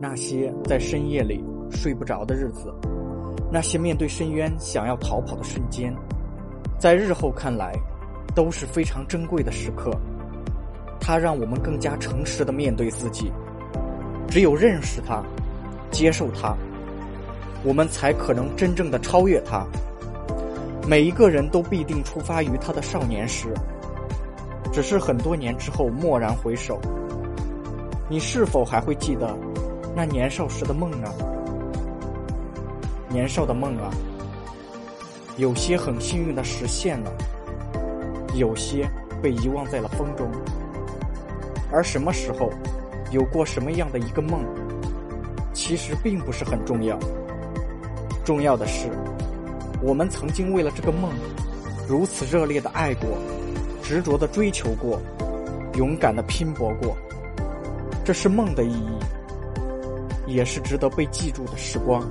那些在深夜里睡不着的日子，那些面对深渊想要逃跑的瞬间，在日后看来，都是非常珍贵的时刻。它让我们更加诚实的面对自己。只有认识它，接受它，我们才可能真正的超越它。每一个人都必定出发于他的少年时，只是很多年之后蓦然回首，你是否还会记得那年少时的梦呢？年少的梦啊，有些很幸运的实现了，有些被遗忘在了风中。而什么时候，有过什么样的一个梦，其实并不是很重要。重要的是，我们曾经为了这个梦，如此热烈的爱过，执着的追求过，勇敢的拼搏过。这是梦的意义，也是值得被记住的时光。